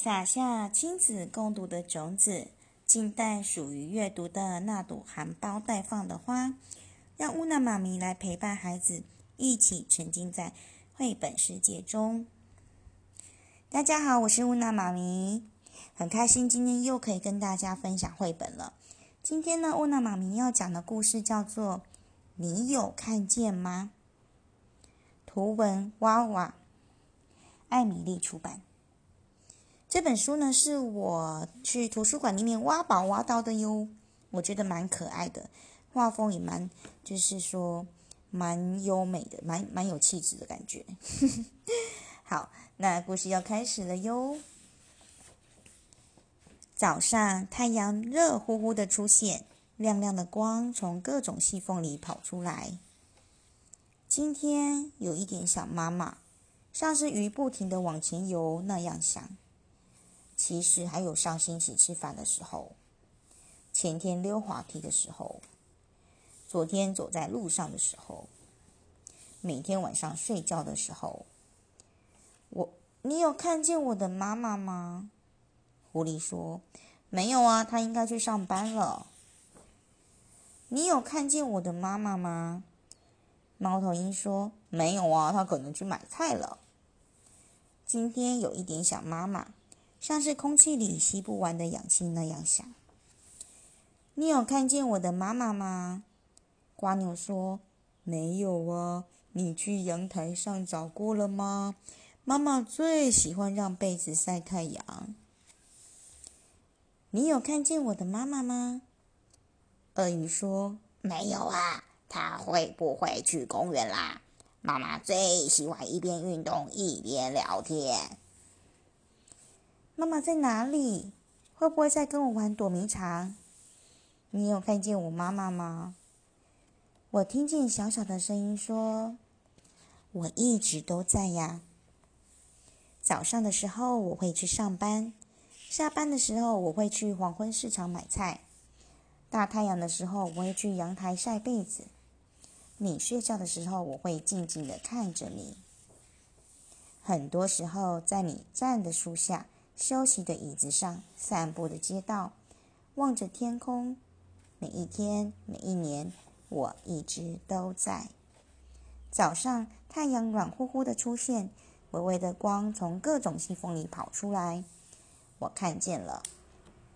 撒下亲子共读的种子，静待属于阅读的那朵含苞待放的花。让乌娜妈咪来陪伴孩子，一起沉浸在绘本世界中。大家好，我是乌娜妈咪，很开心今天又可以跟大家分享绘本了。今天呢，乌娜妈咪要讲的故事叫做《你有看见吗》？图文娃娃，艾米丽出版。这本书呢，是我去图书馆里面挖宝挖到的哟。我觉得蛮可爱的，画风也蛮，就是说蛮优美的，蛮蛮有气质的感觉。好，那故事要开始了哟。早上，太阳热乎乎的出现，亮亮的光从各种细缝里跑出来。今天有一点想妈妈，像是鱼不停的往前游那样想。其实还有上星期吃饭的时候，前天溜滑梯的时候，昨天走在路上的时候，每天晚上睡觉的时候，我，你有看见我的妈妈吗？狐狸说：“没有啊，她应该去上班了。”你有看见我的妈妈吗？猫头鹰说：“没有啊，她可能去买菜了。”今天有一点想妈妈。像是空气里吸不完的氧气那样想。你有看见我的妈妈吗？瓜牛说：“没有啊。”你去阳台上找过了吗？妈妈最喜欢让被子晒太阳。你有看见我的妈妈吗？鳄鱼说：“没有啊。”她会不会去公园啦？妈妈最喜欢一边运动一边聊天。妈妈在哪里？会不会在跟我玩躲迷藏？你有看见我妈妈吗？我听见小小的声音说：“我一直都在呀。”早上的时候我会去上班，下班的时候我会去黄昏市场买菜，大太阳的时候我会去阳台晒被子。你睡觉的时候我会静静的看着你。很多时候在你站的树下。休息的椅子上，散步的街道，望着天空。每一天，每一年，我一直都在。早上，太阳软乎乎的出现，微微的光从各种细缝里跑出来。我看见了，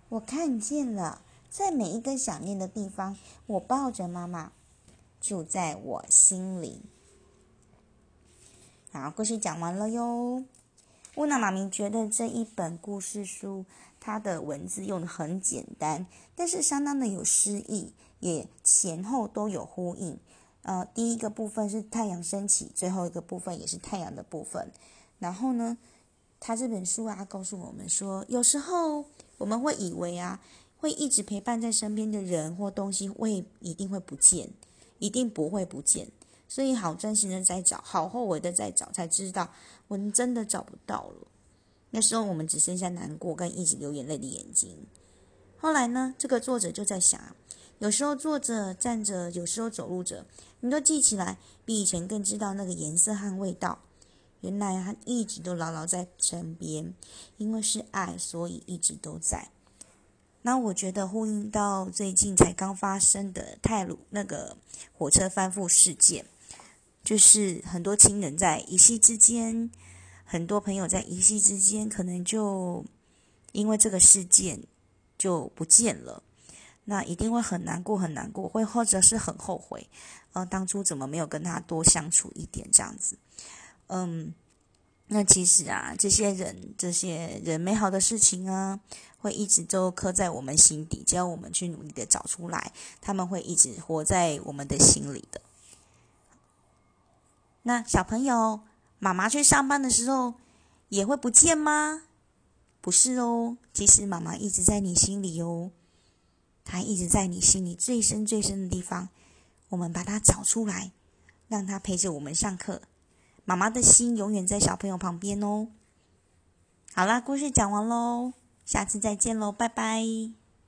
我看见了，在每一个想念的地方，我抱着妈妈，住在我心里。好，故事讲完了哟。乌娜妈咪觉得这一本故事书，它的文字用的很简单，但是相当的有诗意，也前后都有呼应。呃，第一个部分是太阳升起，最后一个部分也是太阳的部分。然后呢，他这本书啊，告诉我们说，有时候我们会以为啊，会一直陪伴在身边的人或东西会一定会不见，一定不会不见。所以好真心的在找，好后悔的在找，才知道我们真的找不到了。那时候我们只剩下难过跟一直流眼泪的眼睛。后来呢，这个作者就在想，有时候坐着、站着，有时候走路着，你都记起来，比以前更知道那个颜色和味道。原来他一直都牢牢在身边，因为是爱，所以一直都在。那我觉得呼应到最近才刚发生的泰鲁那个火车翻覆事件。就是很多亲人在一夕之间，很多朋友在一夕之间，可能就因为这个事件就不见了，那一定会很难过，很难过，会或者是很后悔，呃，当初怎么没有跟他多相处一点这样子，嗯，那其实啊，这些人，这些人美好的事情啊，会一直都刻在我们心底，只要我们去努力的找出来，他们会一直活在我们的心里的。那小朋友，妈妈去上班的时候也会不见吗？不是哦，其实妈妈一直在你心里哦，她一直在你心里最深最深的地方。我们把它找出来，让她陪着我们上课。妈妈的心永远在小朋友旁边哦。好啦，故事讲完喽，下次再见喽，拜拜。